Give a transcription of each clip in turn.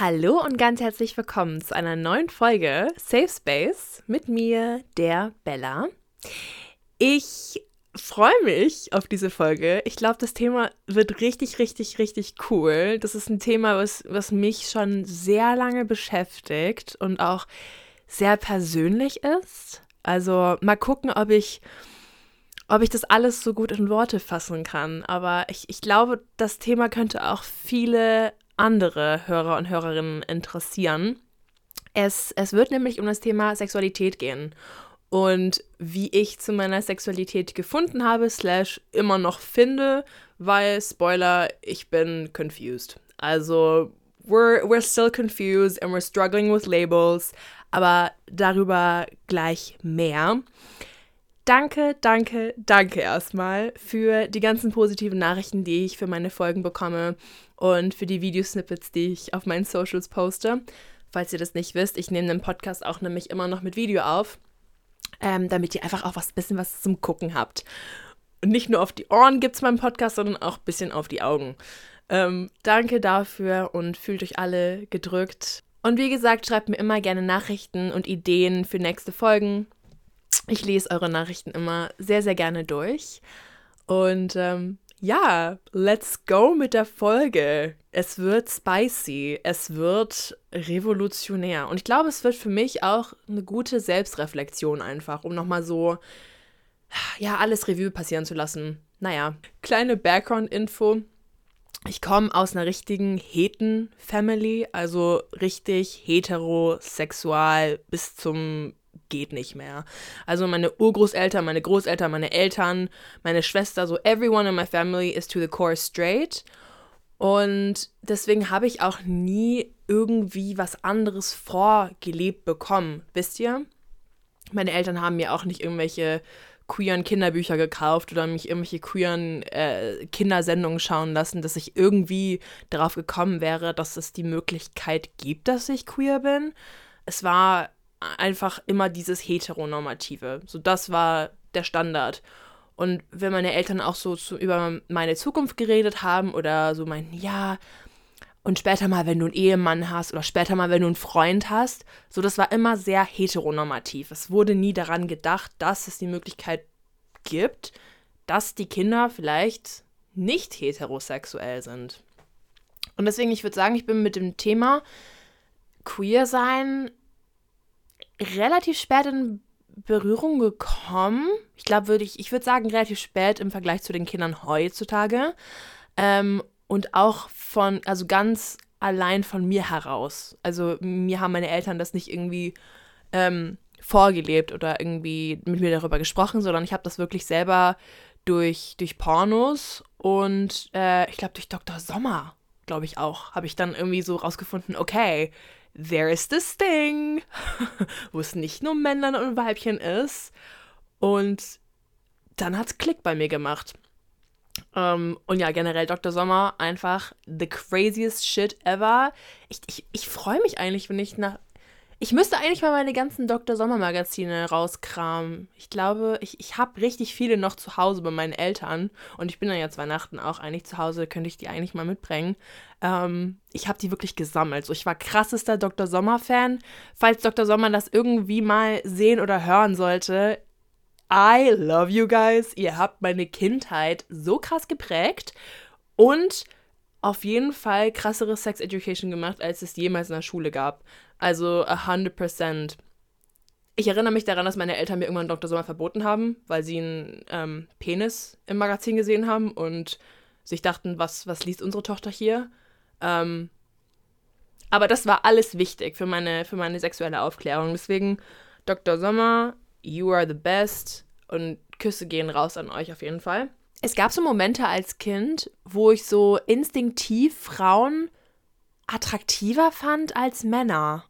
Hallo und ganz herzlich willkommen zu einer neuen Folge Safe Space mit mir, der Bella. Ich freue mich auf diese Folge. Ich glaube, das Thema wird richtig, richtig, richtig cool. Das ist ein Thema, was, was mich schon sehr lange beschäftigt und auch sehr persönlich ist. Also mal gucken, ob ich, ob ich das alles so gut in Worte fassen kann. Aber ich, ich glaube, das Thema könnte auch viele andere Hörer und Hörerinnen interessieren. Es, es wird nämlich um das Thema Sexualität gehen und wie ich zu meiner Sexualität gefunden habe, slash immer noch finde, weil, Spoiler, ich bin confused. Also, we're, we're still confused and we're struggling with labels, aber darüber gleich mehr. Danke, danke, danke erstmal für die ganzen positiven Nachrichten, die ich für meine Folgen bekomme und für die Videosnippets, die ich auf meinen Socials poste. Falls ihr das nicht wisst, ich nehme den Podcast auch nämlich immer noch mit Video auf, ähm, damit ihr einfach auch was bisschen was zum Gucken habt. Und nicht nur auf die Ohren gibt es meinen Podcast, sondern auch ein bisschen auf die Augen. Ähm, danke dafür und fühlt euch alle gedrückt. Und wie gesagt, schreibt mir immer gerne Nachrichten und Ideen für nächste Folgen. Ich lese eure Nachrichten immer sehr, sehr gerne durch. Und ähm, ja, let's go mit der Folge. Es wird spicy, es wird revolutionär. Und ich glaube, es wird für mich auch eine gute Selbstreflexion einfach, um nochmal so, ja, alles Revue passieren zu lassen. Naja, kleine Background-Info. Ich komme aus einer richtigen Heten-Family, also richtig heterosexual bis zum geht nicht mehr. Also meine Urgroßeltern, meine Großeltern, meine Eltern, meine Schwester, so everyone in my family is to the core straight. Und deswegen habe ich auch nie irgendwie was anderes vorgelebt bekommen, wisst ihr? Meine Eltern haben mir auch nicht irgendwelche queeren Kinderbücher gekauft oder mich irgendwelche queeren äh, Kindersendungen schauen lassen, dass ich irgendwie darauf gekommen wäre, dass es die Möglichkeit gibt, dass ich queer bin. Es war einfach immer dieses Heteronormative. So, das war der Standard. Und wenn meine Eltern auch so zu, über meine Zukunft geredet haben oder so meinten, ja, und später mal, wenn du einen Ehemann hast oder später mal, wenn du einen Freund hast, so, das war immer sehr heteronormativ. Es wurde nie daran gedacht, dass es die Möglichkeit gibt, dass die Kinder vielleicht nicht heterosexuell sind. Und deswegen, ich würde sagen, ich bin mit dem Thema Queer sein relativ spät in Berührung gekommen. Ich glaube, würde ich, ich würde sagen, relativ spät im Vergleich zu den Kindern heutzutage. Ähm, und auch von, also ganz allein von mir heraus. Also mir haben meine Eltern das nicht irgendwie ähm, vorgelebt oder irgendwie mit mir darüber gesprochen, sondern ich habe das wirklich selber durch, durch Pornos und äh, ich glaube durch Dr. Sommer, glaube ich auch, habe ich dann irgendwie so rausgefunden, okay, there is this thing, wo es nicht nur Männlein und Weibchen ist. Und dann hat es Klick bei mir gemacht. Um, ähm, und ja, generell Dr. Sommer einfach the craziest shit ever. Ich, ich, ich freue mich eigentlich, wenn ich nach ich müsste eigentlich mal meine ganzen Dr. Sommer-Magazine rauskramen. Ich glaube, ich, ich habe richtig viele noch zu Hause bei meinen Eltern. Und ich bin dann ja zu Weihnachten auch eigentlich zu Hause, könnte ich die eigentlich mal mitbringen. Ähm, ich habe die wirklich gesammelt. So, ich war krassester Dr. Sommer-Fan. Falls Dr. Sommer das irgendwie mal sehen oder hören sollte, I love you guys. Ihr habt meine Kindheit so krass geprägt. Und auf jeden Fall krassere Sex Education gemacht, als es jemals in der Schule gab. Also 100%. Ich erinnere mich daran, dass meine Eltern mir irgendwann Dr. Sommer verboten haben, weil sie einen ähm, Penis im Magazin gesehen haben und sich dachten, was, was liest unsere Tochter hier? Ähm, aber das war alles wichtig für meine, für meine sexuelle Aufklärung. Deswegen, Dr. Sommer, you are the best und Küsse gehen raus an euch auf jeden Fall es gab so Momente als Kind, wo ich so instinktiv Frauen attraktiver fand als Männer.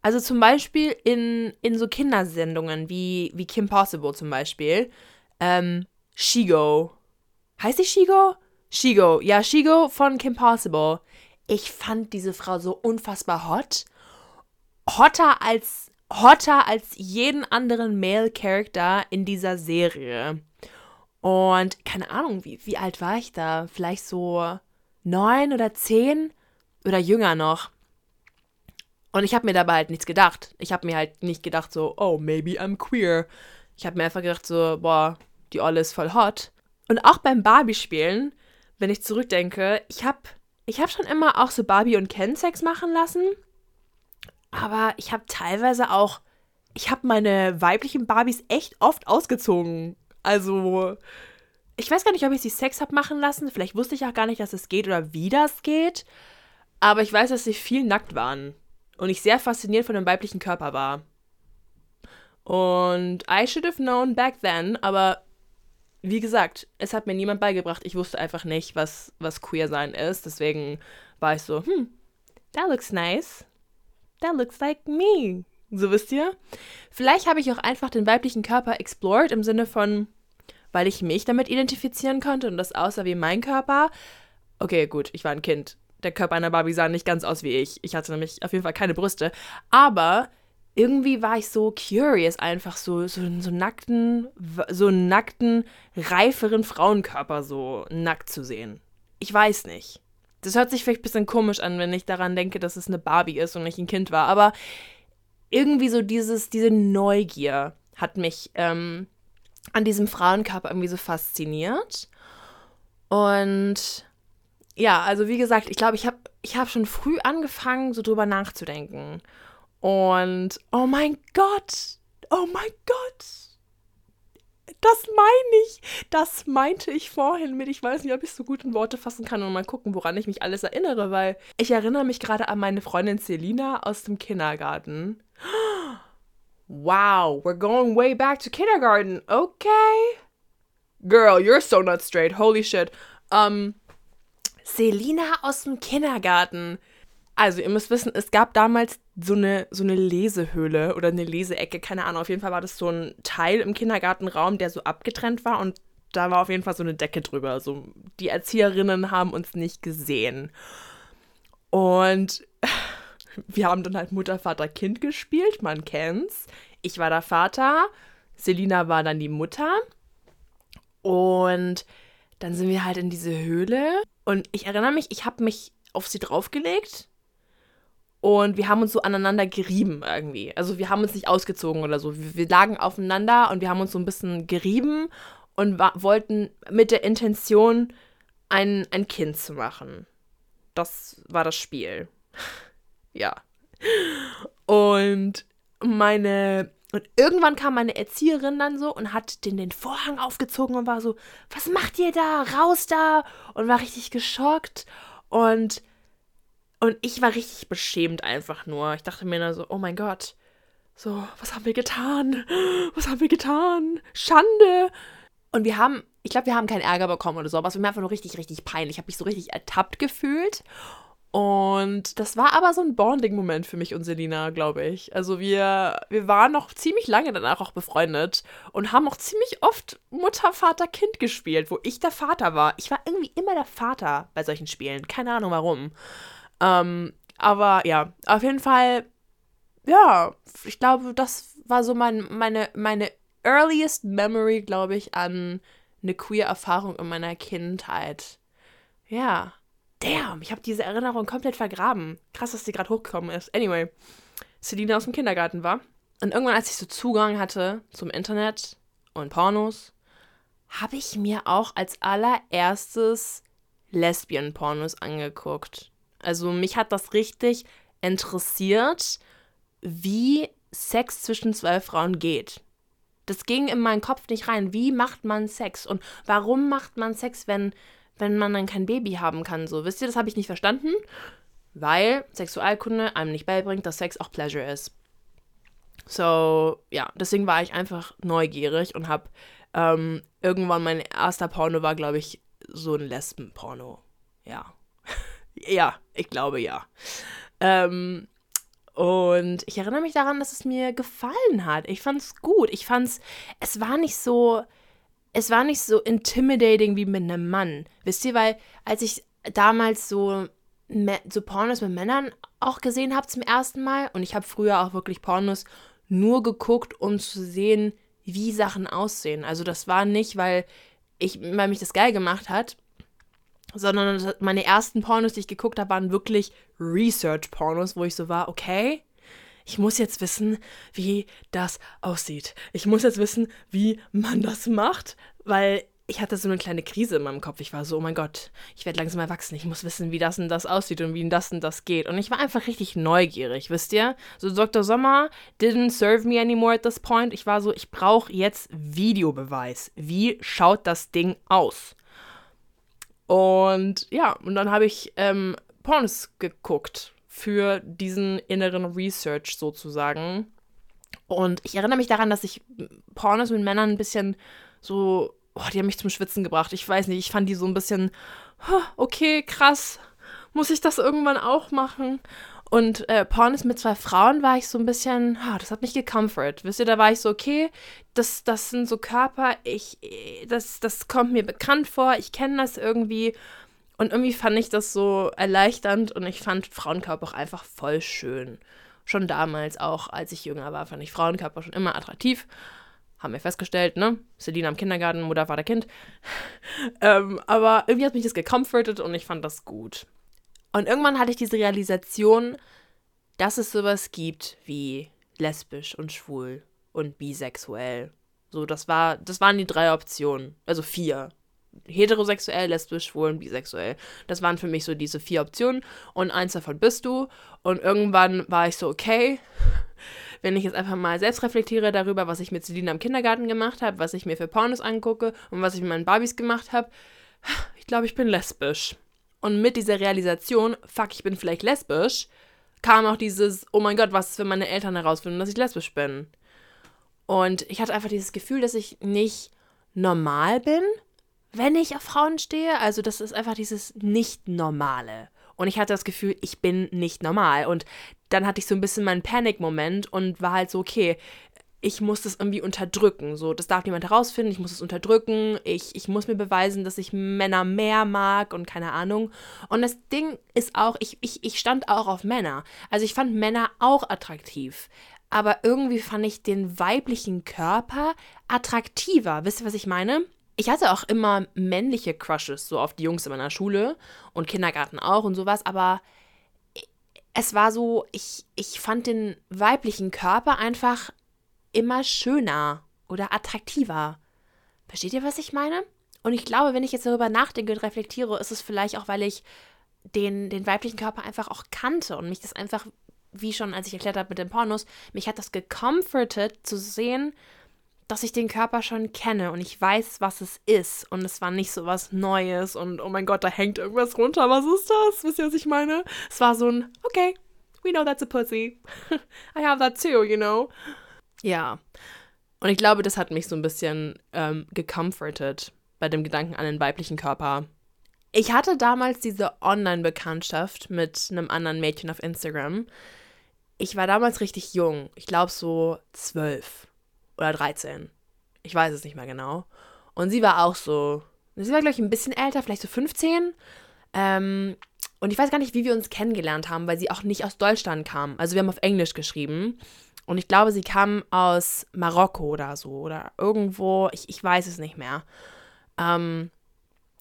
Also zum Beispiel in, in so Kindersendungen wie, wie Kim Possible zum Beispiel. Ähm, Shigo. Heißt sie Shigo? Shigo. Ja, Shigo von Kim Possible. Ich fand diese Frau so unfassbar hot. Hotter als, hotter als jeden anderen Male Character in dieser Serie. Und keine Ahnung, wie, wie alt war ich da? Vielleicht so neun oder zehn oder jünger noch. Und ich habe mir dabei halt nichts gedacht. Ich habe mir halt nicht gedacht so, oh, maybe I'm queer. Ich habe mir einfach gedacht so, boah, die Olle ist voll hot. Und auch beim Barbie-Spielen, wenn ich zurückdenke, ich habe ich hab schon immer auch so Barbie und Ken Sex machen lassen. Aber ich habe teilweise auch, ich habe meine weiblichen Barbies echt oft ausgezogen. Also, ich weiß gar nicht, ob ich sie Sex habe machen lassen. Vielleicht wusste ich auch gar nicht, dass es geht oder wie das geht. Aber ich weiß, dass sie viel nackt waren. Und ich sehr fasziniert von dem weiblichen Körper war. Und I should have known back then, aber wie gesagt, es hat mir niemand beigebracht. Ich wusste einfach nicht, was, was queer sein ist. Deswegen war ich so, hm, that looks nice. That looks like me. So wisst ihr? Vielleicht habe ich auch einfach den weiblichen Körper explored im Sinne von, weil ich mich damit identifizieren konnte und das aussah wie mein Körper. Okay, gut, ich war ein Kind. Der Körper einer Barbie sah nicht ganz aus wie ich. Ich hatte nämlich auf jeden Fall keine Brüste. Aber irgendwie war ich so curious, einfach so, so, so nackten, so nackten, reiferen Frauenkörper so nackt zu sehen. Ich weiß nicht. Das hört sich vielleicht ein bisschen komisch an, wenn ich daran denke, dass es eine Barbie ist und nicht ein Kind war. Aber irgendwie so dieses, diese Neugier hat mich ähm, an diesem Frauenkörper irgendwie so fasziniert. Und ja, also wie gesagt, ich glaube, ich habe ich hab schon früh angefangen, so drüber nachzudenken. Und oh mein Gott, oh mein Gott, das meine ich. Das meinte ich vorhin mit. Ich weiß nicht, ob ich es so gut in Worte fassen kann und mal gucken, woran ich mich alles erinnere, weil ich erinnere mich gerade an meine Freundin Selina aus dem Kindergarten. Wow, we're going way back to kindergarten. Okay. Girl, you're so not straight. Holy shit. Um, Selina aus dem Kindergarten. Also, ihr müsst wissen, es gab damals so eine, so eine Lesehöhle oder eine Leseecke, keine Ahnung. Auf jeden Fall war das so ein Teil im Kindergartenraum, der so abgetrennt war und da war auf jeden Fall so eine Decke drüber. Also, die Erzieherinnen haben uns nicht gesehen. Und wir haben dann halt Mutter, Vater, Kind gespielt, man kennt's. Ich war der Vater, Selina war dann die Mutter. Und dann sind wir halt in diese Höhle. Und ich erinnere mich, ich habe mich auf sie draufgelegt. Und wir haben uns so aneinander gerieben irgendwie. Also wir haben uns nicht ausgezogen oder so. Wir, wir lagen aufeinander und wir haben uns so ein bisschen gerieben und wollten mit der Intention, ein, ein Kind zu machen. Das war das Spiel. ja. Und meine. Und irgendwann kam meine Erzieherin dann so und hat den, den Vorhang aufgezogen und war so, was macht ihr da? Raus da! Und war richtig geschockt. Und, und ich war richtig beschämt einfach nur. Ich dachte mir dann so, oh mein Gott. So, was haben wir getan? Was haben wir getan? Schande! Und wir haben, ich glaube, wir haben keinen Ärger bekommen oder so, aber es war mir einfach nur richtig, richtig peinlich. Ich habe mich so richtig ertappt gefühlt. Und das war aber so ein Bonding-Moment für mich und Selina, glaube ich. Also wir, wir waren noch ziemlich lange danach auch befreundet und haben auch ziemlich oft Mutter, Vater, Kind gespielt, wo ich der Vater war. Ich war irgendwie immer der Vater bei solchen Spielen. Keine Ahnung warum. Ähm, aber ja, auf jeden Fall, ja, ich glaube, das war so mein, meine, meine earliest memory, glaube ich, an eine queer Erfahrung in meiner Kindheit. Ja damn, ich habe diese Erinnerung komplett vergraben. Krass, dass die gerade hochgekommen ist. Anyway, Selina aus dem Kindergarten war. Und irgendwann, als ich so Zugang hatte zum Internet und Pornos, habe ich mir auch als allererstes Lesbian-Pornos angeguckt. Also mich hat das richtig interessiert, wie Sex zwischen zwei Frauen geht. Das ging in meinen Kopf nicht rein. Wie macht man Sex? Und warum macht man Sex, wenn wenn man dann kein Baby haben kann. So, wisst ihr, das habe ich nicht verstanden, weil Sexualkunde einem nicht beibringt, dass Sex auch Pleasure ist. So, ja, deswegen war ich einfach neugierig und habe ähm, irgendwann mein erster Porno war, glaube ich, so ein Lesbenporno. Ja. Ja, ich glaube ja. Ähm, und ich erinnere mich daran, dass es mir gefallen hat. Ich fand es gut. Ich fand es, es war nicht so, es war nicht so intimidating wie mit einem Mann. Wisst ihr, weil als ich damals so, so Pornos mit Männern auch gesehen habe zum ersten Mal und ich habe früher auch wirklich Pornos nur geguckt, um zu sehen, wie Sachen aussehen. Also das war nicht, weil ich, weil mich das geil gemacht hat, sondern meine ersten Pornos, die ich geguckt habe, waren wirklich Research-Pornos, wo ich so war, okay, ich muss jetzt wissen, wie das aussieht. Ich muss jetzt wissen, wie man das macht, weil ich hatte so eine kleine Krise in meinem Kopf. Ich war so, oh mein Gott, ich werde langsam erwachsen. Ich muss wissen, wie das und das aussieht und wie das und das geht. Und ich war einfach richtig neugierig, wisst ihr? So Dr. Sommer didn't serve me anymore at this point. Ich war so, ich brauche jetzt Videobeweis. Wie schaut das Ding aus? Und ja, und dann habe ich ähm, Pornos geguckt für diesen inneren Research sozusagen. Und ich erinnere mich daran, dass ich Pornos mit Männern ein bisschen so, oh, die haben mich zum Schwitzen gebracht. Ich weiß nicht, ich fand die so ein bisschen, okay, krass, muss ich das irgendwann auch machen? Und äh, Pornos mit zwei Frauen war ich so ein bisschen, oh, das hat mich gecomfort. Wisst ihr, da war ich so, okay, das, das sind so Körper, ich, das, das kommt mir bekannt vor, ich kenne das irgendwie. Und irgendwie fand ich das so erleichternd und ich fand Frauenkörper auch einfach voll schön. Schon damals auch, als ich jünger war, fand ich Frauenkörper schon immer attraktiv. Haben wir festgestellt, ne? Selina im Kindergarten, Mutter, Vater, Kind. ähm, aber irgendwie hat mich das gecomfortet und ich fand das gut. Und irgendwann hatte ich diese Realisation, dass es sowas gibt wie lesbisch und schwul und bisexuell. So, das war, das waren die drei Optionen. Also vier heterosexuell, lesbisch, schwul und bisexuell. Das waren für mich so diese vier Optionen und eins davon bist du. Und irgendwann war ich so, okay, wenn ich jetzt einfach mal selbst reflektiere darüber, was ich mit Selina im Kindergarten gemacht habe, was ich mir für Pornos angucke und was ich mit meinen Barbies gemacht habe, ich glaube, ich bin lesbisch. Und mit dieser Realisation, fuck, ich bin vielleicht lesbisch, kam auch dieses, oh mein Gott, was ist, wenn meine Eltern herausfinden, dass ich lesbisch bin. Und ich hatte einfach dieses Gefühl, dass ich nicht normal bin, wenn ich auf Frauen stehe. Also das ist einfach dieses Nicht-Normale. Und ich hatte das Gefühl, ich bin nicht normal. Und dann hatte ich so ein bisschen meinen Panik-Moment und war halt so, okay, ich muss das irgendwie unterdrücken. So, das darf niemand herausfinden, ich muss es unterdrücken, ich, ich muss mir beweisen, dass ich Männer mehr mag und keine Ahnung. Und das Ding ist auch, ich, ich, ich stand auch auf Männer. Also ich fand Männer auch attraktiv. Aber irgendwie fand ich den weiblichen Körper attraktiver. Wisst ihr, was ich meine? Ich hatte auch immer männliche Crushes, so auf die Jungs in meiner Schule und Kindergarten auch und sowas, aber es war so, ich, ich fand den weiblichen Körper einfach immer schöner oder attraktiver. Versteht ihr, was ich meine? Und ich glaube, wenn ich jetzt darüber nachdenke und reflektiere, ist es vielleicht auch, weil ich den, den weiblichen Körper einfach auch kannte und mich das einfach, wie schon als ich erklärt habe mit den Pornos, mich hat das gecomfortet zu sehen, dass ich den Körper schon kenne und ich weiß, was es ist. Und es war nicht so was Neues und oh mein Gott, da hängt irgendwas runter. Was ist das? Wisst ihr, was ich meine? Es war so ein, okay, we know that's a pussy. I have that too, you know? Ja. Und ich glaube, das hat mich so ein bisschen ähm, gecomfortet bei dem Gedanken an den weiblichen Körper. Ich hatte damals diese Online-Bekanntschaft mit einem anderen Mädchen auf Instagram. Ich war damals richtig jung. Ich glaube so zwölf oder 13. Ich weiß es nicht mehr genau. Und sie war auch so, sie war, glaube ich, ein bisschen älter, vielleicht so 15. Ähm, und ich weiß gar nicht, wie wir uns kennengelernt haben, weil sie auch nicht aus Deutschland kam. Also wir haben auf Englisch geschrieben. Und ich glaube, sie kam aus Marokko oder so. Oder irgendwo, ich, ich weiß es nicht mehr. Ähm,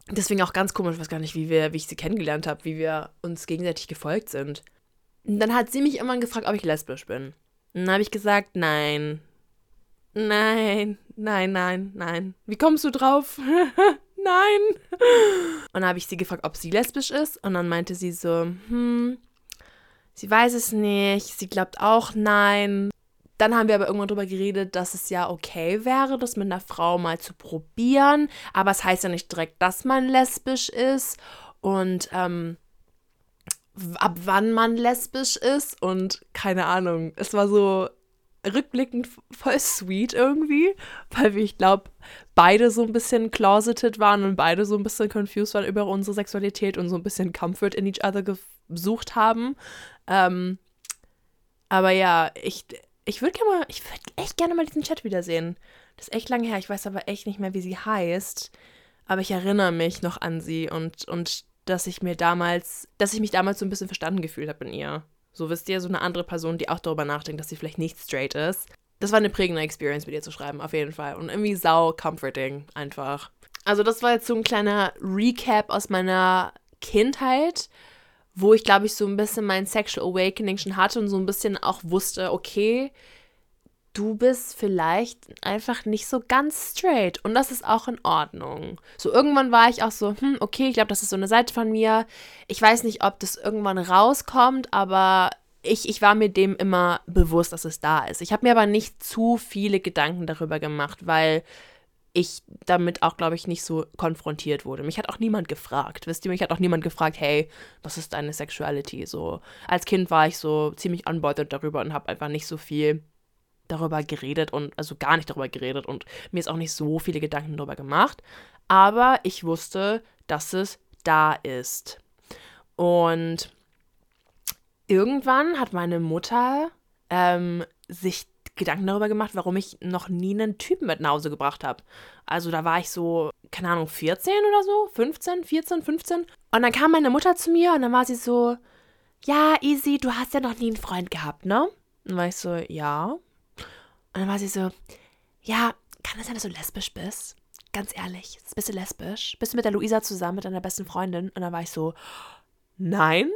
deswegen auch ganz komisch, ich weiß gar nicht, wie, wir, wie ich sie kennengelernt habe, wie wir uns gegenseitig gefolgt sind. Und dann hat sie mich irgendwann gefragt, ob ich lesbisch bin. Und dann habe ich gesagt, nein, Nein, nein, nein, nein. Wie kommst du drauf? nein. Und dann habe ich sie gefragt, ob sie lesbisch ist. Und dann meinte sie so, hm, sie weiß es nicht. Sie glaubt auch nein. Dann haben wir aber irgendwann darüber geredet, dass es ja okay wäre, das mit einer Frau mal zu probieren. Aber es heißt ja nicht direkt, dass man lesbisch ist. Und ähm, ab wann man lesbisch ist. Und keine Ahnung. Es war so, rückblickend voll sweet irgendwie, weil wir, ich glaube, beide so ein bisschen closeted waren und beide so ein bisschen confused waren über unsere Sexualität und so ein bisschen Comfort in each other gesucht haben. Ähm, aber ja, ich, ich würde gerne mal, ich würde echt gerne mal diesen Chat wiedersehen. Das ist echt lange her, ich weiß aber echt nicht mehr, wie sie heißt. Aber ich erinnere mich noch an sie und, und dass ich mir damals, dass ich mich damals so ein bisschen verstanden gefühlt habe in ihr. So wisst ihr, so eine andere Person, die auch darüber nachdenkt, dass sie vielleicht nicht straight ist. Das war eine prägende Experience mit ihr zu schreiben, auf jeden Fall. Und irgendwie sau comforting, einfach. Also das war jetzt so ein kleiner Recap aus meiner Kindheit, wo ich glaube ich so ein bisschen mein Sexual Awakening schon hatte und so ein bisschen auch wusste, okay, du bist vielleicht einfach nicht so ganz straight und das ist auch in Ordnung. So irgendwann war ich auch so, hm, okay, ich glaube, das ist so eine Seite von mir. Ich weiß nicht, ob das irgendwann rauskommt, aber ich, ich war mir dem immer bewusst, dass es da ist. Ich habe mir aber nicht zu viele Gedanken darüber gemacht, weil ich damit auch, glaube ich, nicht so konfrontiert wurde. Mich hat auch niemand gefragt. Wisst ihr, mich hat auch niemand gefragt, hey, was ist deine Sexuality? So, als Kind war ich so ziemlich unbothered darüber und habe einfach nicht so viel darüber geredet und also gar nicht darüber geredet und mir ist auch nicht so viele Gedanken darüber gemacht. Aber ich wusste, dass es da ist. Und irgendwann hat meine Mutter ähm, sich Gedanken darüber gemacht, warum ich noch nie einen Typen mit nach Hause gebracht habe. Also da war ich so, keine Ahnung, 14 oder so, 15, 14, 15. Und dann kam meine Mutter zu mir und dann war sie so, ja, Easy, du hast ja noch nie einen Freund gehabt, ne? Und war ich so, ja. Und dann war sie so, ja, kann es sein, dass du lesbisch bist? Ganz ehrlich, bist du lesbisch? Bist du mit der Luisa zusammen, mit deiner besten Freundin? Und dann war ich so, nein.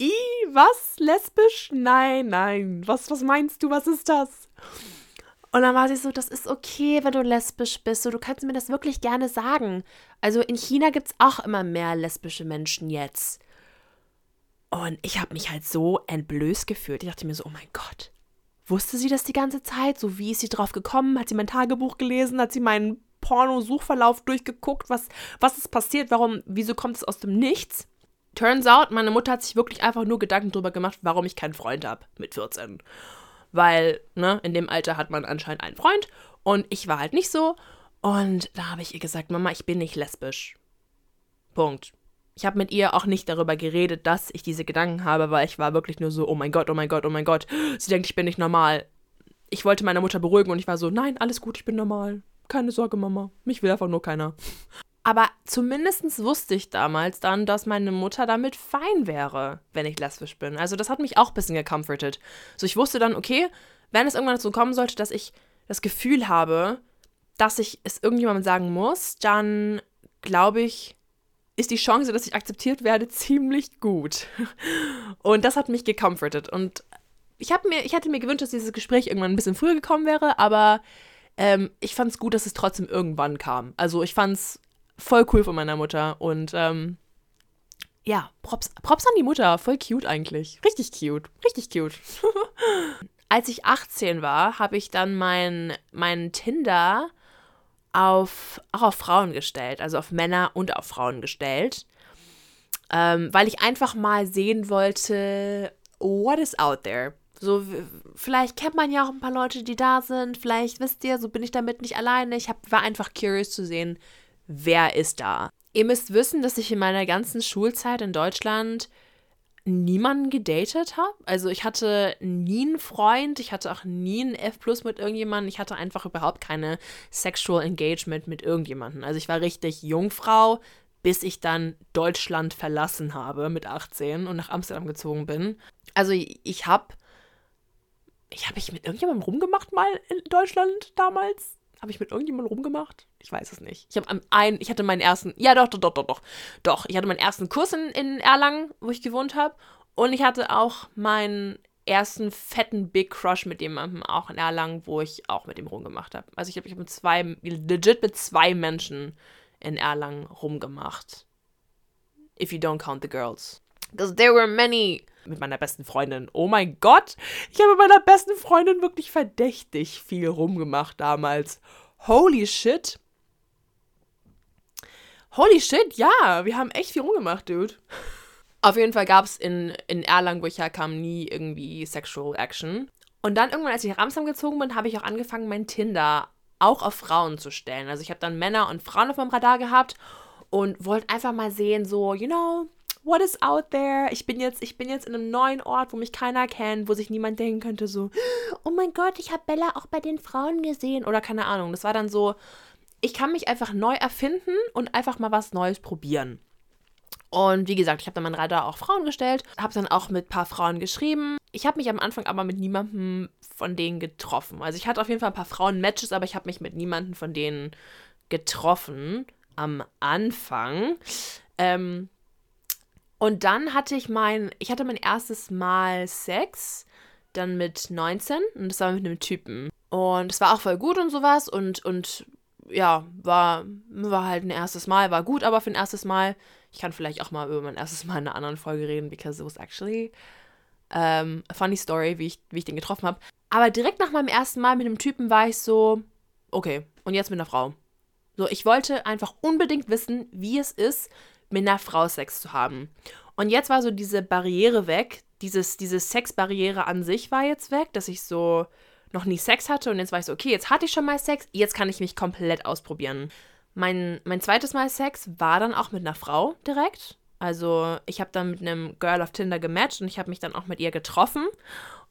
I, was? Lesbisch? Nein, nein. Was, was meinst du? Was ist das? Und dann war sie so, das ist okay, wenn du lesbisch bist. So, du kannst mir das wirklich gerne sagen. Also in China gibt es auch immer mehr lesbische Menschen jetzt. Und ich habe mich halt so entblößt gefühlt. Ich dachte mir so, oh mein Gott, Wusste sie das die ganze Zeit? So wie ist sie drauf gekommen? Hat sie mein Tagebuch gelesen? Hat sie meinen Porno-Suchverlauf durchgeguckt? Was, was ist passiert? Warum, wieso kommt es aus dem Nichts? Turns out, meine Mutter hat sich wirklich einfach nur Gedanken darüber gemacht, warum ich keinen Freund habe mit 14. Weil, ne, in dem Alter hat man anscheinend einen Freund und ich war halt nicht so. Und da habe ich ihr gesagt, Mama, ich bin nicht lesbisch. Punkt. Ich habe mit ihr auch nicht darüber geredet, dass ich diese Gedanken habe, weil ich war wirklich nur so, oh mein Gott, oh mein Gott, oh mein Gott. Sie denkt, ich bin nicht normal. Ich wollte meine Mutter beruhigen und ich war so, nein, alles gut, ich bin normal. Keine Sorge, Mama. Mich will einfach nur keiner. Aber zumindest wusste ich damals dann, dass meine Mutter damit fein wäre, wenn ich lesbisch bin. Also das hat mich auch ein bisschen gecomfortet. So, ich wusste dann, okay, wenn es irgendwann dazu kommen sollte, dass ich das Gefühl habe, dass ich es irgendjemandem sagen muss, dann glaube ich, ist die Chance, dass ich akzeptiert werde, ziemlich gut. Und das hat mich gecomfortet. Und ich, mir, ich hätte mir gewünscht, dass dieses Gespräch irgendwann ein bisschen früher gekommen wäre, aber ähm, ich fand es gut, dass es trotzdem irgendwann kam. Also ich fand es voll cool von meiner Mutter und ähm, ja, Props, Props an die Mutter, voll cute eigentlich. Richtig cute, richtig cute. Als ich 18 war, habe ich dann mein, mein Tinder auf, auch auf Frauen gestellt, also auf Männer und auf Frauen gestellt, ähm, weil ich einfach mal sehen wollte, what is out there. So, vielleicht kennt man ja auch ein paar Leute, die da sind, vielleicht wisst ihr, so bin ich damit nicht alleine. Ich hab, war einfach curious zu sehen, wer ist da. Ihr müsst wissen, dass ich in meiner ganzen Schulzeit in Deutschland niemanden gedatet habe. Also ich hatte nie einen Freund, ich hatte auch nie einen F plus mit irgendjemandem, ich hatte einfach überhaupt keine Sexual Engagement mit irgendjemandem. Also ich war richtig Jungfrau, bis ich dann Deutschland verlassen habe mit 18 und nach Amsterdam gezogen bin. Also ich habe ich habe ich mit irgendjemandem rumgemacht mal in Deutschland damals. Habe ich mit irgendjemandem rumgemacht? Ich weiß es nicht. Ich habe ein, ich hatte meinen ersten, ja doch, doch, doch, doch, doch, doch. Ich hatte meinen ersten Kurs in, in Erlangen, wo ich gewohnt habe. Und ich hatte auch meinen ersten fetten Big Crush mit jemandem auch in Erlangen, wo ich auch mit ihm rumgemacht habe. Also ich habe ich hab mit zwei, legit mit zwei Menschen in Erlangen rumgemacht. If you don't count the girls. Because there were many. Mit meiner besten Freundin. Oh mein Gott! Ich habe mit meiner besten Freundin wirklich verdächtig viel rumgemacht damals. Holy shit! Holy shit, ja! Wir haben echt viel rumgemacht, dude. Auf jeden Fall gab es in, in Erlangen, wo ich herkam, nie irgendwie Sexual Action. Und dann irgendwann, als ich nach Amsterdam gezogen bin, habe ich auch angefangen, mein Tinder auch auf Frauen zu stellen. Also ich habe dann Männer und Frauen auf meinem Radar gehabt und wollte einfach mal sehen, so, you know, what is out there? Ich bin jetzt, ich bin jetzt in einem neuen Ort, wo mich keiner kennt, wo sich niemand denken könnte, so, oh mein Gott, ich habe Bella auch bei den Frauen gesehen. Oder keine Ahnung. Das war dann so, ich kann mich einfach neu erfinden und einfach mal was Neues probieren. Und wie gesagt, ich habe dann mein Radar auch Frauen gestellt, habe dann auch mit ein paar Frauen geschrieben. Ich habe mich am Anfang aber mit niemandem von denen getroffen. Also ich hatte auf jeden Fall ein paar Frauen-Matches, aber ich habe mich mit niemandem von denen getroffen. am Anfang. Ähm, und dann hatte ich mein, ich hatte mein erstes Mal Sex, dann mit 19 und das war mit einem Typen. Und es war auch voll gut und sowas und, und ja, war, war halt ein erstes Mal, war gut, aber für ein erstes Mal, ich kann vielleicht auch mal über mein erstes Mal in einer anderen Folge reden, because it was actually ähm, a funny story, wie ich, wie ich den getroffen habe. Aber direkt nach meinem ersten Mal mit dem Typen war ich so, okay, und jetzt mit einer Frau. So, ich wollte einfach unbedingt wissen, wie es ist, mit einer Frau Sex zu haben. Und jetzt war so diese Barriere weg, dieses, diese Sexbarriere an sich war jetzt weg, dass ich so noch nie Sex hatte und jetzt war ich so, okay, jetzt hatte ich schon mal Sex, jetzt kann ich mich komplett ausprobieren. Mein, mein zweites Mal Sex war dann auch mit einer Frau direkt. Also ich habe dann mit einem Girl auf Tinder gematcht und ich habe mich dann auch mit ihr getroffen.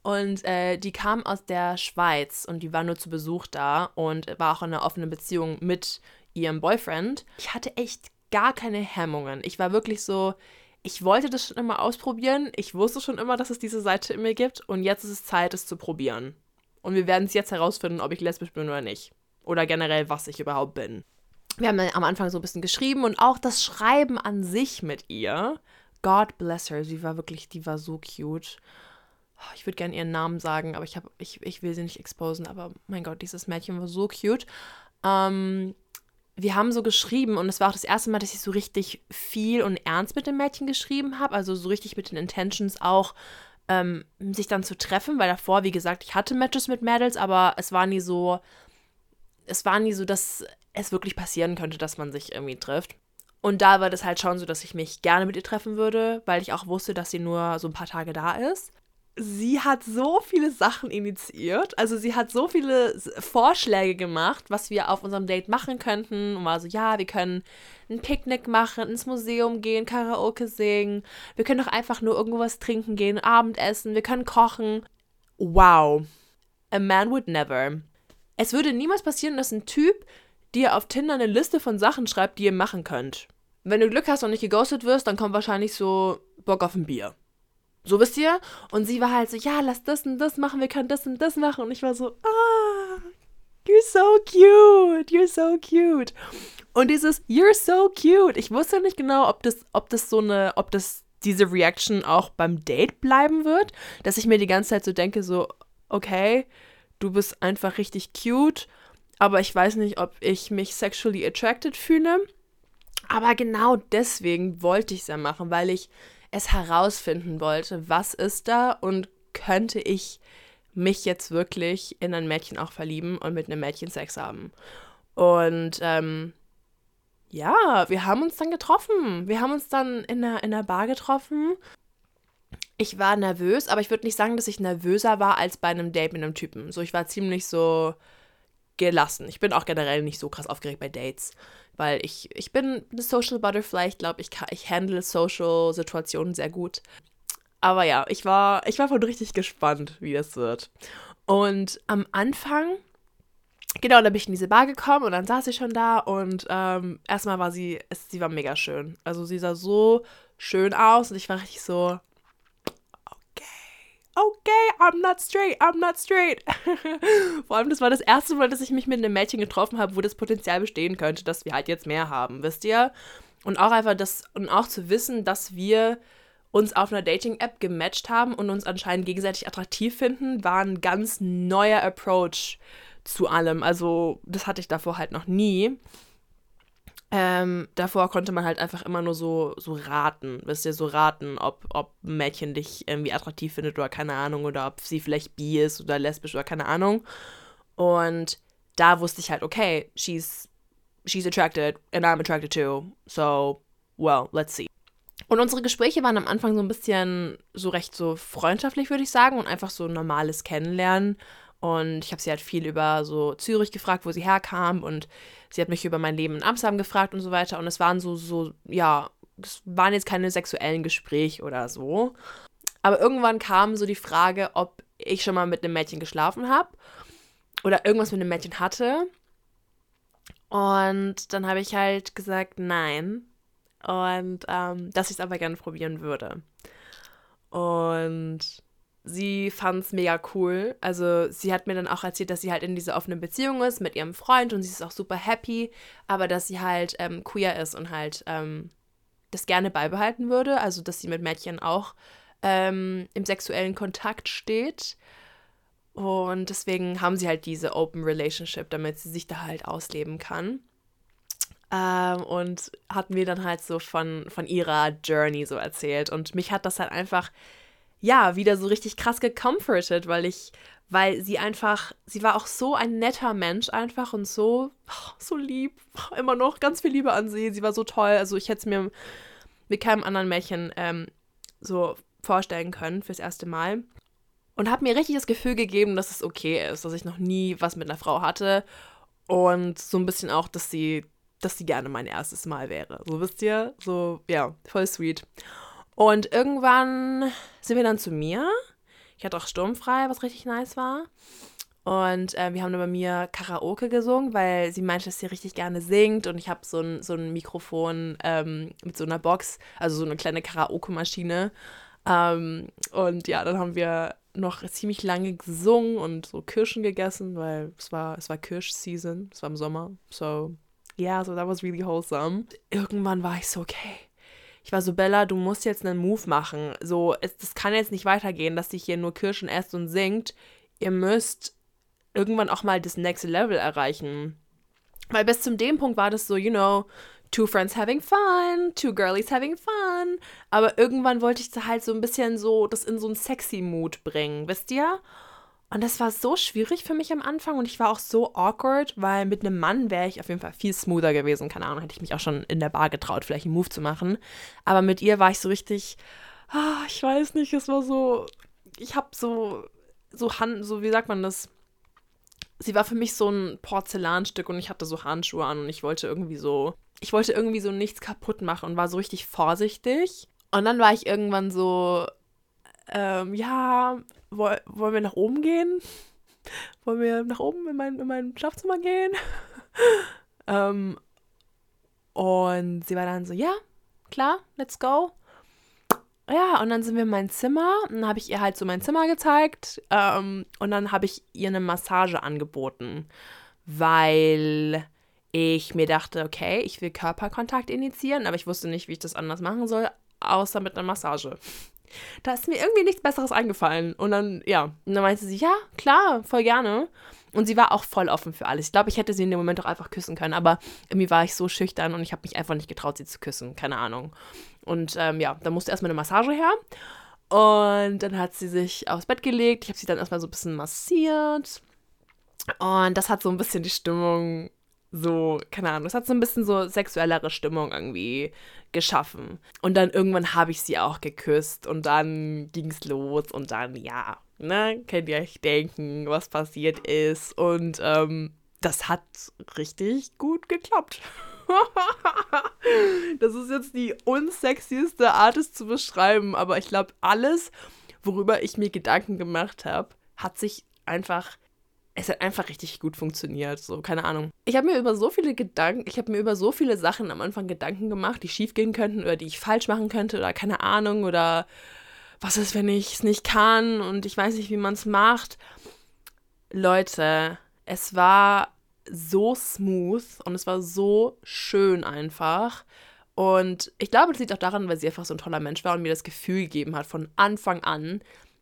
Und äh, die kam aus der Schweiz und die war nur zu Besuch da und war auch in einer offenen Beziehung mit ihrem Boyfriend. Ich hatte echt gar keine Hemmungen. Ich war wirklich so, ich wollte das schon immer ausprobieren. Ich wusste schon immer, dass es diese Seite in mir gibt. Und jetzt ist es Zeit, es zu probieren. Und wir werden es jetzt herausfinden, ob ich lesbisch bin oder nicht. Oder generell, was ich überhaupt bin. Wir haben am Anfang so ein bisschen geschrieben und auch das Schreiben an sich mit ihr. God bless her, sie war wirklich, die war so cute. Oh, ich würde gerne ihren Namen sagen, aber ich, hab, ich, ich will sie nicht exposen. Aber mein Gott, dieses Mädchen war so cute. Ähm, wir haben so geschrieben und es war auch das erste Mal, dass ich so richtig viel und ernst mit dem Mädchen geschrieben habe. Also so richtig mit den Intentions auch, ähm, sich dann zu treffen, weil davor, wie gesagt, ich hatte Matches mit Mädels, aber es war nie so, es war nie so, dass es wirklich passieren könnte, dass man sich irgendwie trifft. Und da war das halt schon so, dass ich mich gerne mit ihr treffen würde, weil ich auch wusste, dass sie nur so ein paar Tage da ist sie hat so viele Sachen initiiert. Also sie hat so viele Vorschläge gemacht, was wir auf unserem Date machen könnten. Und war so, ja, wir können ein Picknick machen, ins Museum gehen, Karaoke singen. Wir können doch einfach nur irgendwas trinken gehen, Abendessen, wir können kochen. Wow. A man would never. Es würde niemals passieren, dass ein Typ dir auf Tinder eine Liste von Sachen schreibt, die ihr machen könnt. Wenn du Glück hast und nicht geghostet wirst, dann kommt wahrscheinlich so Bock auf ein Bier. So wisst ihr? Und sie war halt so, ja, lass das und das machen, wir können das und das machen. Und ich war so, ah, you're so cute, you're so cute. Und dieses You're so cute. Ich wusste nicht genau, ob das, ob das so eine, ob das diese Reaction auch beim Date bleiben wird, dass ich mir die ganze Zeit so denke, so, okay, du bist einfach richtig cute, aber ich weiß nicht, ob ich mich sexually attracted fühle. Aber genau deswegen wollte ich es ja machen, weil ich es herausfinden wollte, was ist da und könnte ich mich jetzt wirklich in ein Mädchen auch verlieben und mit einem Mädchen Sex haben. Und ähm, ja, wir haben uns dann getroffen. Wir haben uns dann in der, in der Bar getroffen. Ich war nervös, aber ich würde nicht sagen, dass ich nervöser war als bei einem Date mit einem Typen. So, ich war ziemlich so gelassen. Ich bin auch generell nicht so krass aufgeregt bei Dates weil ich, ich bin eine Social Butterfly. Ich glaube, ich, ich handle Social Situationen sehr gut. Aber ja, ich war, ich war von richtig gespannt, wie das wird. Und am Anfang, genau, da bin ich in diese Bar gekommen und dann saß sie schon da und ähm, erstmal war sie, sie war mega schön. Also sie sah so schön aus und ich war richtig so, okay, I'm not straight, I'm not straight. Vor allem, das war das erste Mal, dass ich mich mit einem Mädchen getroffen habe, wo das Potenzial bestehen könnte, dass wir halt jetzt mehr haben, wisst ihr? Und auch einfach das, und auch zu wissen, dass wir uns auf einer Dating-App gematcht haben und uns anscheinend gegenseitig attraktiv finden, war ein ganz neuer Approach zu allem. Also, das hatte ich davor halt noch nie. Ähm, davor konnte man halt einfach immer nur so, so raten, wisst ihr, so raten, ob, ob ein Mädchen dich irgendwie attraktiv findet oder keine Ahnung, oder ob sie vielleicht bi ist oder lesbisch oder keine Ahnung. Und da wusste ich halt, okay, she's, she's attracted and I'm attracted too. So, well, let's see. Und unsere Gespräche waren am Anfang so ein bisschen so recht so freundschaftlich, würde ich sagen, und einfach so normales Kennenlernen. Und ich habe sie halt viel über so Zürich gefragt, wo sie herkam. Und sie hat mich über mein Leben in Amsterdam gefragt und so weiter. Und es waren so, so, ja, es waren jetzt keine sexuellen Gespräche oder so. Aber irgendwann kam so die Frage, ob ich schon mal mit einem Mädchen geschlafen habe oder irgendwas mit einem Mädchen hatte. Und dann habe ich halt gesagt, nein. Und ähm, dass ich es aber gerne probieren würde. Und sie fand es mega cool. Also sie hat mir dann auch erzählt, dass sie halt in dieser offenen Beziehung ist mit ihrem Freund und sie ist auch super happy, aber dass sie halt ähm, queer ist und halt ähm, das gerne beibehalten würde. Also dass sie mit Mädchen auch ähm, im sexuellen Kontakt steht. Und deswegen haben sie halt diese Open Relationship, damit sie sich da halt ausleben kann. Ähm, und hat mir dann halt so von, von ihrer Journey so erzählt. Und mich hat das halt einfach, ja, wieder so richtig krass gecomforted, weil ich, weil sie einfach, sie war auch so ein netter Mensch einfach und so, so lieb. Immer noch ganz viel Liebe an sie. Sie war so toll. Also ich hätte es mir mit keinem anderen Mädchen ähm, so vorstellen können fürs erste Mal. Und habe mir richtig das Gefühl gegeben, dass es okay ist, dass ich noch nie was mit einer Frau hatte. Und so ein bisschen auch, dass sie dass sie gerne mein erstes Mal wäre. So wisst ihr? So, ja, voll sweet. Und irgendwann sind wir dann zu mir. Ich hatte auch sturmfrei, was richtig nice war. Und äh, wir haben dann bei mir Karaoke gesungen, weil sie meinte, dass sie richtig gerne singt. Und ich habe so ein, so ein Mikrofon ähm, mit so einer Box, also so eine kleine Karaoke-Maschine. Ähm, und ja, dann haben wir noch ziemlich lange gesungen und so Kirschen gegessen, weil es war, es war Kirsch-Season, es war im Sommer. So yeah, so that was really wholesome. Irgendwann war ich so, okay. Ich war so, Bella, du musst jetzt einen Move machen. So, es, das kann jetzt nicht weitergehen, dass sich hier nur Kirschen esst und singt. Ihr müsst irgendwann auch mal das next Level erreichen. Weil bis zum dem Punkt war das so, you know, two friends having fun, two girlies having fun. Aber irgendwann wollte ich halt so ein bisschen so das in so einen sexy Mood bringen, wisst ihr? Und das war so schwierig für mich am Anfang und ich war auch so awkward, weil mit einem Mann wäre ich auf jeden Fall viel smoother gewesen. Keine Ahnung, hätte ich mich auch schon in der Bar getraut, vielleicht einen Move zu machen. Aber mit ihr war ich so richtig, ah, ich weiß nicht, es war so, ich habe so, so Hand, so wie sagt man das? Sie war für mich so ein Porzellanstück und ich hatte so Handschuhe an und ich wollte irgendwie so, ich wollte irgendwie so nichts kaputt machen und war so richtig vorsichtig. Und dann war ich irgendwann so, ähm, ja, woll, wollen wir nach oben gehen? Wollen wir nach oben in mein, in mein Schlafzimmer gehen? ähm, und sie war dann so, ja, klar, let's go. Ja, und dann sind wir in mein Zimmer. Und dann habe ich ihr halt so mein Zimmer gezeigt. Ähm, und dann habe ich ihr eine Massage angeboten, weil ich mir dachte, okay, ich will Körperkontakt initiieren, aber ich wusste nicht, wie ich das anders machen soll, außer mit einer Massage. Da ist mir irgendwie nichts Besseres eingefallen. Und dann, ja, und dann meinte sie, ja, klar, voll gerne. Und sie war auch voll offen für alles. Ich glaube, ich hätte sie in dem Moment auch einfach küssen können, aber irgendwie war ich so schüchtern und ich habe mich einfach nicht getraut, sie zu küssen. Keine Ahnung. Und ähm, ja, dann musste erstmal eine Massage her. Und dann hat sie sich aufs Bett gelegt. Ich habe sie dann erstmal so ein bisschen massiert. Und das hat so ein bisschen die Stimmung so, keine Ahnung, das hat so ein bisschen so sexuellere Stimmung irgendwie geschaffen. Und dann irgendwann habe ich sie auch geküsst und dann ging es los und dann, ja, ne, könnt ihr euch denken, was passiert ist. Und ähm, das hat richtig gut geklappt. das ist jetzt die unsexieste Art, es zu beschreiben, aber ich glaube, alles, worüber ich mir Gedanken gemacht habe, hat sich einfach es hat einfach richtig gut funktioniert. So, keine Ahnung. Ich habe mir über so viele Gedanken, ich habe mir über so viele Sachen am Anfang Gedanken gemacht, die schief gehen könnten oder die ich falsch machen könnte oder keine Ahnung oder was ist, wenn ich es nicht kann und ich weiß nicht, wie man es macht. Leute, es war so smooth und es war so schön einfach. Und ich glaube, das liegt auch daran, weil sie einfach so ein toller Mensch war und mir das Gefühl gegeben hat von Anfang an,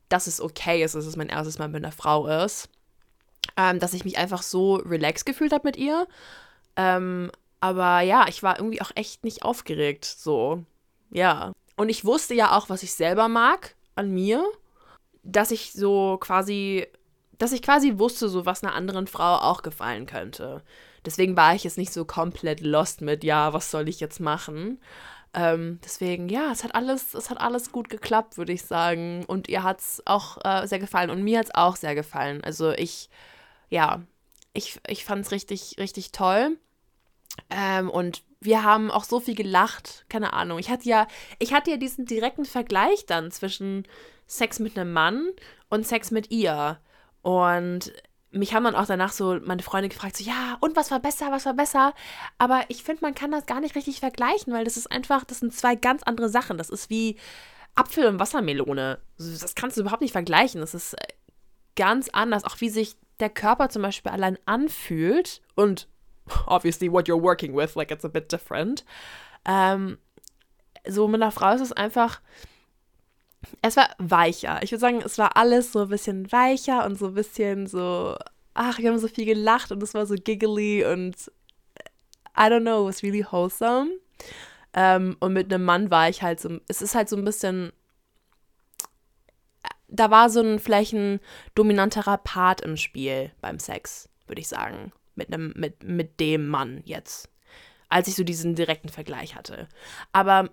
dass es okay ist, dass es mein erstes Mal mit einer Frau ist ähm, dass ich mich einfach so relaxed gefühlt habe mit ihr. Ähm, aber ja, ich war irgendwie auch echt nicht aufgeregt. So, ja. Und ich wusste ja auch, was ich selber mag an mir, dass ich so quasi, dass ich quasi wusste, so was einer anderen Frau auch gefallen könnte. Deswegen war ich jetzt nicht so komplett lost mit, ja, was soll ich jetzt machen? Ähm, deswegen, ja, es hat alles, es hat alles gut geklappt, würde ich sagen. Und ihr hat es auch äh, sehr gefallen und mir hat es auch sehr gefallen. Also ich ja, ich, ich fand es richtig, richtig toll. Ähm, und wir haben auch so viel gelacht, keine Ahnung. Ich hatte ja, ich hatte ja diesen direkten Vergleich dann zwischen Sex mit einem Mann und Sex mit ihr. Und mich haben dann auch danach so meine Freunde gefragt, so, ja, und was war besser, was war besser? Aber ich finde, man kann das gar nicht richtig vergleichen, weil das ist einfach, das sind zwei ganz andere Sachen. Das ist wie Apfel und Wassermelone. Das kannst du überhaupt nicht vergleichen. Das ist äh, ganz anders. Auch wie sich der Körper zum Beispiel allein anfühlt. Und obviously what you're working with, like it's a bit different. Ähm, so mit einer Frau ist es einfach, es war weicher. Ich würde sagen, es war alles so ein bisschen weicher und so ein bisschen so, ach, wir haben so viel gelacht und es war so giggly und I don't know, it was really wholesome. Ähm, und mit einem Mann war ich halt so, es ist halt so ein bisschen, da war so ein vielleicht ein dominanterer Part im Spiel beim Sex, würde ich sagen. Mit, einem, mit, mit dem Mann jetzt. Als ich so diesen direkten Vergleich hatte. Aber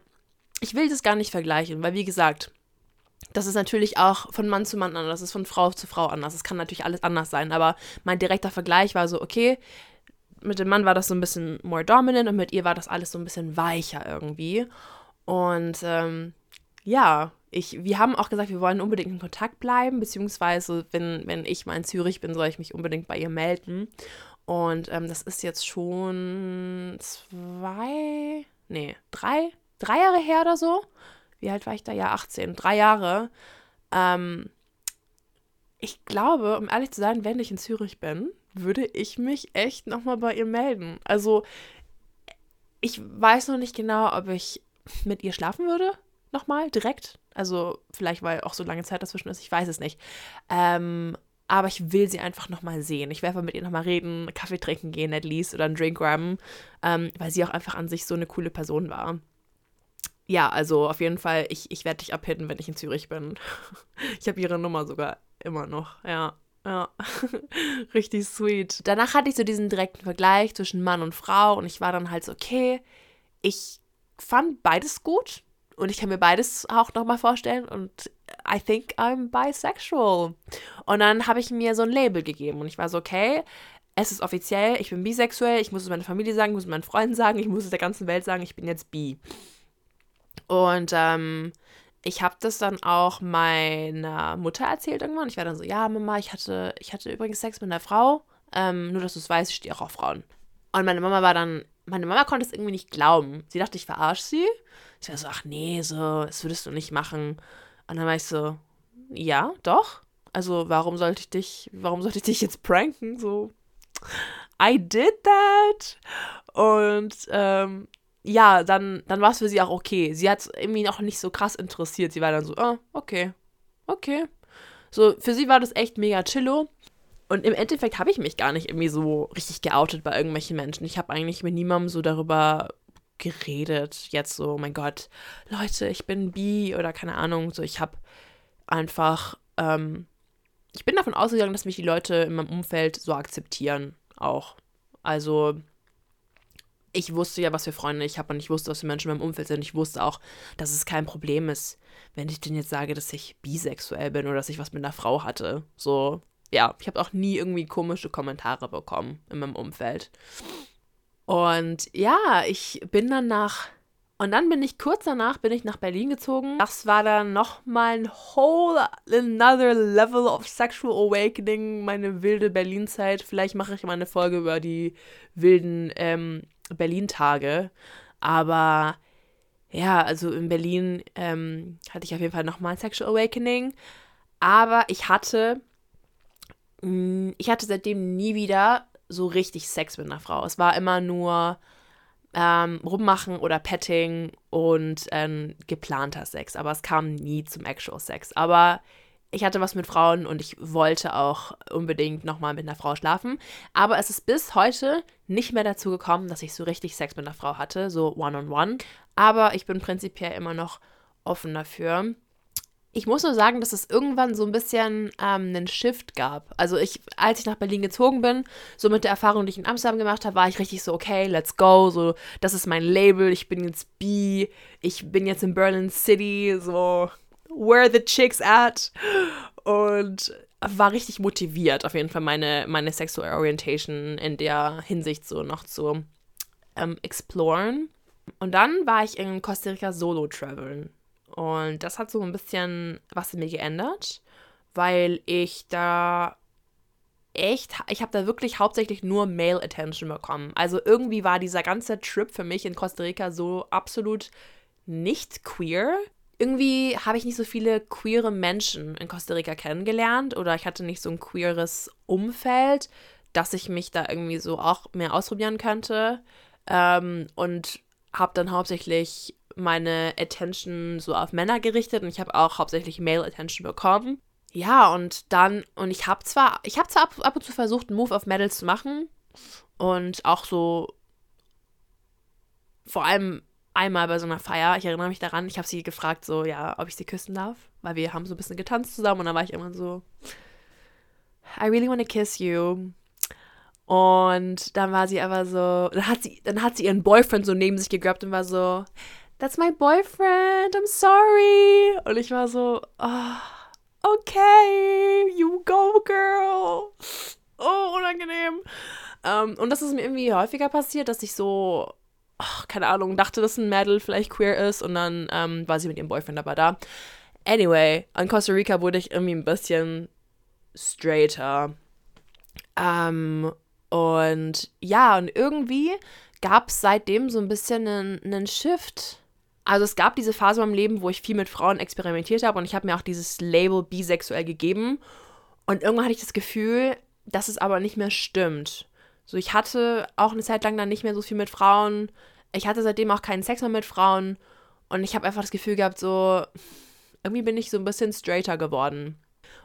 ich will das gar nicht vergleichen, weil wie gesagt, das ist natürlich auch von Mann zu Mann anders, das ist von Frau zu Frau anders. Es kann natürlich alles anders sein, aber mein direkter Vergleich war so, okay, mit dem Mann war das so ein bisschen more dominant und mit ihr war das alles so ein bisschen weicher irgendwie. Und ähm, ja, ich, wir haben auch gesagt, wir wollen unbedingt in Kontakt bleiben, beziehungsweise wenn, wenn ich mal in Zürich bin, soll ich mich unbedingt bei ihr melden. Und ähm, das ist jetzt schon zwei, nee, drei, drei Jahre her oder so. Wie alt war ich da? Ja, 18, drei Jahre. Ähm, ich glaube, um ehrlich zu sein, wenn ich in Zürich bin, würde ich mich echt nochmal bei ihr melden. Also, ich weiß noch nicht genau, ob ich mit ihr schlafen würde. Nochmal, direkt. Also, vielleicht, weil auch so lange Zeit dazwischen ist, ich weiß es nicht. Ähm, aber ich will sie einfach nochmal sehen. Ich werde mit ihr nochmal reden, Kaffee trinken gehen, at least, oder einen Drink grabben, ähm, weil sie auch einfach an sich so eine coole Person war. Ja, also auf jeden Fall, ich, ich werde dich abhitten, wenn ich in Zürich bin. ich habe ihre Nummer sogar immer noch, ja. Ja, richtig sweet. Danach hatte ich so diesen direkten Vergleich zwischen Mann und Frau und ich war dann halt so, okay, ich fand beides gut und ich kann mir beides auch nochmal vorstellen und I think I'm bisexual. Und dann habe ich mir so ein Label gegeben und ich war so, okay, es ist offiziell, ich bin bisexuell, ich muss es meiner Familie sagen, ich muss es meinen Freunden sagen, ich muss es der ganzen Welt sagen, ich bin jetzt bi. Und ähm, ich habe das dann auch meiner Mutter erzählt irgendwann. Ich war dann so, ja, Mama, ich hatte, ich hatte übrigens Sex mit einer Frau. Ähm, nur, dass du es weißt, ich stehe auch auf Frauen. Und meine Mama war dann, meine Mama konnte es irgendwie nicht glauben. Sie dachte, ich verarsche sie. War so, ach nee, so, das würdest du nicht machen. Und dann war ich so, ja, doch. Also, warum sollte ich dich, warum sollte ich dich jetzt pranken? So, I did that. Und ähm, ja, dann, dann war es für sie auch okay. Sie hat es irgendwie noch nicht so krass interessiert. Sie war dann so, ah, okay, okay. So, für sie war das echt mega chillo. Und im Endeffekt habe ich mich gar nicht irgendwie so richtig geoutet bei irgendwelchen Menschen. Ich habe eigentlich mit niemandem so darüber geredet. Jetzt so, mein Gott, Leute, ich bin bi oder keine Ahnung. So, ich habe einfach, ähm, ich bin davon ausgegangen, dass mich die Leute in meinem Umfeld so akzeptieren auch. Also, ich wusste ja, was für Freunde ich habe und ich wusste, was für Menschen in meinem Umfeld sind. Ich wusste auch, dass es kein Problem ist, wenn ich denen jetzt sage, dass ich bisexuell bin oder dass ich was mit einer Frau hatte. So, ja, ich habe auch nie irgendwie komische Kommentare bekommen in meinem Umfeld. Und ja, ich bin dann nach und dann bin ich kurz danach bin ich nach Berlin gezogen. Das war dann noch mal ein whole another level of sexual awakening, meine wilde Berlin-Zeit. Vielleicht mache ich mal eine Folge über die wilden ähm, Berlin-Tage. Aber ja, also in Berlin ähm, hatte ich auf jeden Fall nochmal ein Sexual Awakening. Aber ich hatte, mm, ich hatte seitdem nie wieder so richtig Sex mit einer Frau. Es war immer nur ähm, rummachen oder Petting und ähm, geplanter Sex. Aber es kam nie zum Actual Sex. Aber ich hatte was mit Frauen und ich wollte auch unbedingt nochmal mit einer Frau schlafen. Aber es ist bis heute nicht mehr dazu gekommen, dass ich so richtig Sex mit einer Frau hatte, so one-on-one. -on -one. Aber ich bin prinzipiell immer noch offen dafür. Ich muss nur sagen, dass es irgendwann so ein bisschen ähm, einen Shift gab. Also ich, als ich nach Berlin gezogen bin, so mit der Erfahrung, die ich in Amsterdam gemacht habe, war ich richtig so, okay, let's go, so, das ist mein Label, ich bin jetzt B, ich bin jetzt in Berlin City, so, where the chicks at? Und war richtig motiviert, auf jeden Fall meine, meine Sexual Orientation in der Hinsicht so noch zu ähm, exploren. Und dann war ich in Costa Rica solo traveln. Und das hat so ein bisschen was in mir geändert, weil ich da echt, ich habe da wirklich hauptsächlich nur Male Attention bekommen. Also irgendwie war dieser ganze Trip für mich in Costa Rica so absolut nicht queer irgendwie habe ich nicht so viele queere Menschen in Costa Rica kennengelernt oder ich hatte nicht so ein queeres Umfeld, dass ich mich da irgendwie so auch mehr ausprobieren könnte. Ähm, und habe dann hauptsächlich meine Attention so auf Männer gerichtet und ich habe auch hauptsächlich Male Attention bekommen. Ja, und dann, und ich habe zwar, ich habe zwar ab, ab, und zu versucht, einen Move auf Medals zu machen und auch so, vor allem einmal bei so einer Feier, ich erinnere mich daran, ich habe sie gefragt, so, ja, ob ich sie küssen darf, weil wir haben so ein bisschen getanzt zusammen und dann war ich immer so, I really want to kiss you. Und dann war sie aber so, dann hat sie, dann hat sie ihren Boyfriend so neben sich gegrabt und war so, That's my boyfriend, I'm sorry. Und ich war so, oh, okay, you go, girl. Oh, unangenehm. Um, ähm, und das ist mir irgendwie häufiger passiert, dass ich so, oh, keine Ahnung, dachte, dass ein Mädel vielleicht queer ist und dann ähm, war sie mit ihrem Boyfriend aber da. Anyway, an Costa Rica wurde ich irgendwie ein bisschen straighter. Ähm, und ja, und irgendwie gab es seitdem so ein bisschen einen, einen Shift. Also es gab diese Phase in meinem Leben, wo ich viel mit Frauen experimentiert habe und ich habe mir auch dieses Label bisexuell gegeben. Und irgendwann hatte ich das Gefühl, dass es aber nicht mehr stimmt. So, ich hatte auch eine Zeit lang dann nicht mehr so viel mit Frauen. Ich hatte seitdem auch keinen Sex mehr mit Frauen. Und ich habe einfach das Gefühl gehabt, so, irgendwie bin ich so ein bisschen straighter geworden.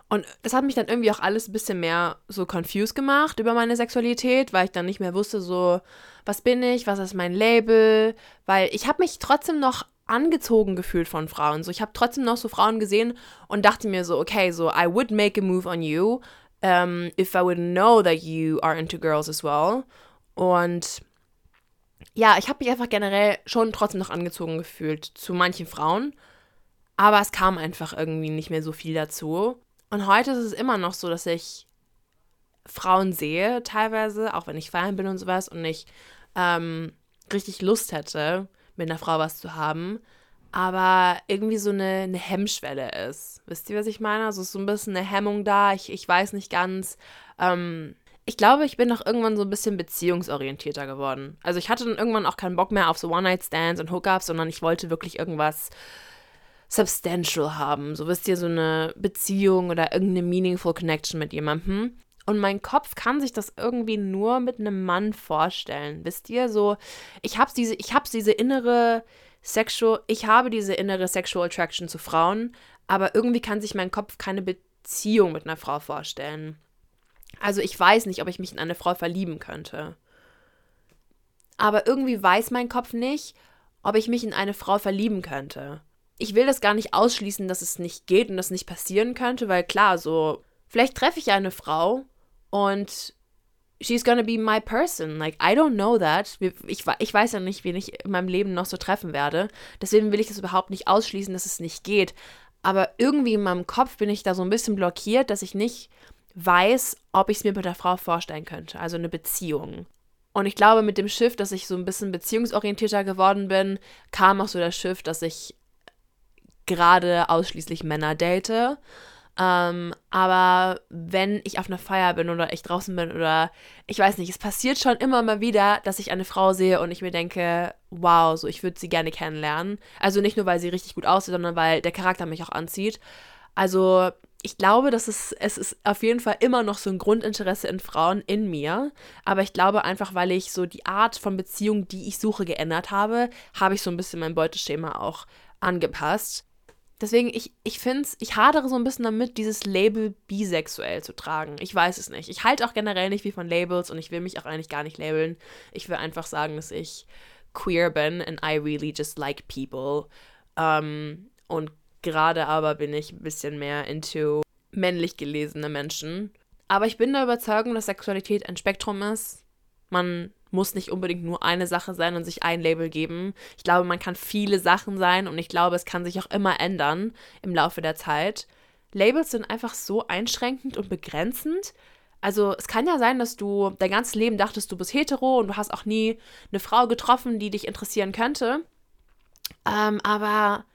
Und das hat mich dann irgendwie auch alles ein bisschen mehr so confused gemacht über meine Sexualität, weil ich dann nicht mehr wusste, so, was bin ich, was ist mein Label, weil ich habe mich trotzdem noch angezogen gefühlt von Frauen. So, ich habe trotzdem noch so Frauen gesehen und dachte mir so, okay, so I would make a move on you um, if I would know that you are into girls as well. Und ja, ich habe mich einfach generell schon trotzdem noch angezogen gefühlt zu manchen Frauen, aber es kam einfach irgendwie nicht mehr so viel dazu. Und heute ist es immer noch so, dass ich Frauen sehe, teilweise, auch wenn ich feiern bin und sowas, und ich ähm, richtig Lust hätte, mit einer Frau was zu haben, aber irgendwie so eine, eine Hemmschwelle ist. Wisst ihr, was ich meine? Also ist so ein bisschen eine Hemmung da. Ich, ich weiß nicht ganz. Ähm, ich glaube, ich bin noch irgendwann so ein bisschen beziehungsorientierter geworden. Also ich hatte dann irgendwann auch keinen Bock mehr auf so One-Night-Stands und Hookups, sondern ich wollte wirklich irgendwas substantial haben. So wisst ihr, so eine Beziehung oder irgendeine meaningful Connection mit jemandem. Und mein Kopf kann sich das irgendwie nur mit einem Mann vorstellen. Wisst ihr, so, ich habe diese, ich habe diese innere sexual, ich habe diese innere sexual attraction zu Frauen, aber irgendwie kann sich mein Kopf keine Beziehung mit einer Frau vorstellen. Also ich weiß nicht, ob ich mich in eine Frau verlieben könnte. Aber irgendwie weiß mein Kopf nicht, ob ich mich in eine Frau verlieben könnte ich will das gar nicht ausschließen, dass es nicht geht und das nicht passieren könnte, weil klar, so, vielleicht treffe ich eine Frau und she's gonna be my person. Like, I don't know that. Ich, ich weiß ja nicht, wen ich in meinem Leben noch so treffen werde. Deswegen will ich das überhaupt nicht ausschließen, dass es nicht geht. Aber irgendwie in meinem Kopf bin ich da so ein bisschen blockiert, dass ich nicht weiß, ob ich es mir mit der Frau vorstellen könnte. Also eine Beziehung. Und ich glaube, mit dem Shift, dass ich so ein bisschen beziehungsorientierter geworden bin, kam auch so der Shift, dass ich gerade ausschließlich Männer date. Ähm, aber wenn ich auf einer Feier bin oder ich draußen bin oder ich weiß nicht, es passiert schon immer mal wieder, dass ich eine Frau sehe und ich mir denke, wow, so ich würde sie gerne kennenlernen. Also nicht nur, weil sie richtig gut aussieht, sondern weil der Charakter mich auch anzieht. Also ich glaube, dass es, es ist auf jeden Fall immer noch so ein Grundinteresse in Frauen in mir. Aber ich glaube einfach, weil ich so die Art von Beziehung, die ich suche, geändert habe, habe ich so ein bisschen mein Beuteschema auch angepasst. Deswegen, ich, ich finde es, ich hadere so ein bisschen damit, dieses Label bisexuell zu tragen. Ich weiß es nicht. Ich halte auch generell nicht wie von Labels und ich will mich auch eigentlich gar nicht labeln. Ich will einfach sagen, dass ich queer bin and I really just like people. Um, ähm, und gerade aber bin ich ein bisschen mehr into männlich gelesene Menschen. Aber ich bin der Überzeugung, dass Sexualität ein Spektrum ist. Man muss nicht unbedingt nur eine Sache sein und sich ein Label geben. Ich glaube, man kann viele Sachen sein und ich glaube, es kann sich auch immer ändern im Laufe der Zeit. Labels sind einfach so einschränkend und begrenzend. Also es kann ja sein, dass du dein ganzes Leben dachtest, du bist hetero und du hast auch nie eine Frau getroffen, die dich interessieren könnte. Ähm, aber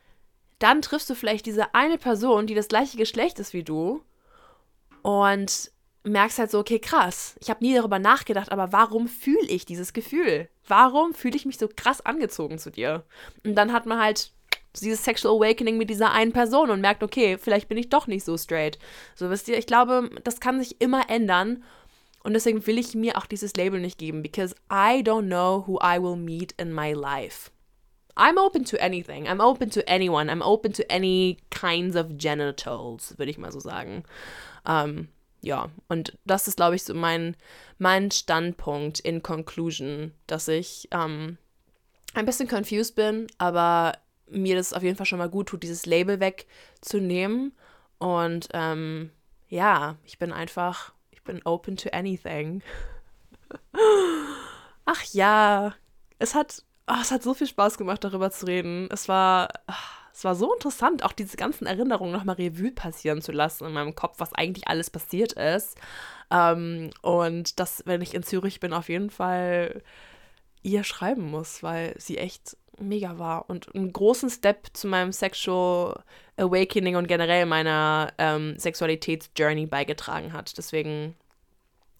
dann triffst du vielleicht diese eine Person, die das gleiche Geschlecht ist wie du. Und merkst halt so, okay, krass, ich habe nie darüber nachgedacht, aber warum fühle ich dieses Gefühl? Warum fühle ich mich so krass angezogen zu dir? Und dann hat man halt dieses Sexual Awakening mit dieser einen Person und merkt, okay, vielleicht bin ich doch nicht so straight. So wisst ihr, ich glaube, das kann sich immer ändern. Und deswegen will ich mir auch dieses Label nicht geben, because I don't know who I will meet in my life. I'm open to anything. I'm open to anyone. I'm open to any kinds of genitals, würde ich mal so sagen. Ähm, ja, und das ist, glaube ich, so mein, mein Standpunkt in Conclusion, dass ich ähm, ein bisschen confused bin, aber mir das auf jeden Fall schon mal gut tut, dieses Label wegzunehmen. Und ähm, ja, ich bin einfach, ich bin open to anything. Ach ja, es hat, oh, es hat so viel Spaß gemacht, darüber zu reden. Es war, es war so interessant, auch diese ganzen Erinnerungen nochmal Revue passieren zu lassen in meinem Kopf, was eigentlich alles passiert ist. Ähm, und das, wenn ich in Zürich bin, auf jeden Fall ihr schreiben muss, weil sie echt mega war und einen großen Step zu meinem Sexual Awakening und generell meiner ähm, Sexualitätsjourney beigetragen hat. Deswegen,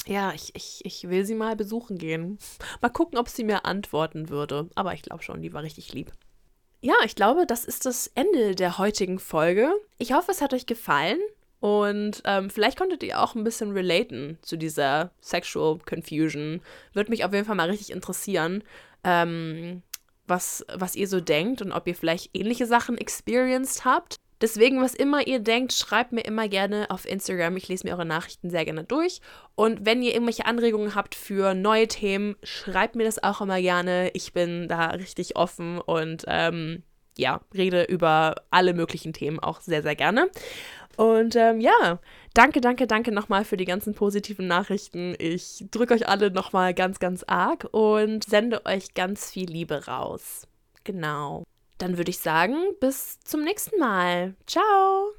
ja, ich, ich, ich will sie mal besuchen gehen. Mal gucken, ob sie mir antworten würde. Aber ich glaube schon, die war richtig lieb. Ja, ich glaube, das ist das Ende der heutigen Folge. Ich hoffe, es hat euch gefallen. Und ähm, vielleicht konntet ihr auch ein bisschen relaten zu dieser Sexual Confusion. Würde mich auf jeden Fall mal richtig interessieren. Ähm, was, was ihr so denkt und ob ihr vielleicht ähnliche Sachen experienced habt. Deswegen, was immer ihr denkt, schreibt mir immer gerne auf Instagram. Ich lese mir eure Nachrichten sehr gerne durch. Und wenn ihr irgendwelche Anregungen habt für neue Themen, schreibt mir das auch immer gerne. Ich bin da richtig offen und ähm, ja, rede über alle möglichen Themen auch sehr, sehr gerne. Und ähm, ja, danke, danke, danke nochmal für die ganzen positiven Nachrichten. Ich drücke euch alle nochmal ganz, ganz arg und sende euch ganz viel Liebe raus. Genau. Dann würde ich sagen, bis zum nächsten Mal. Ciao.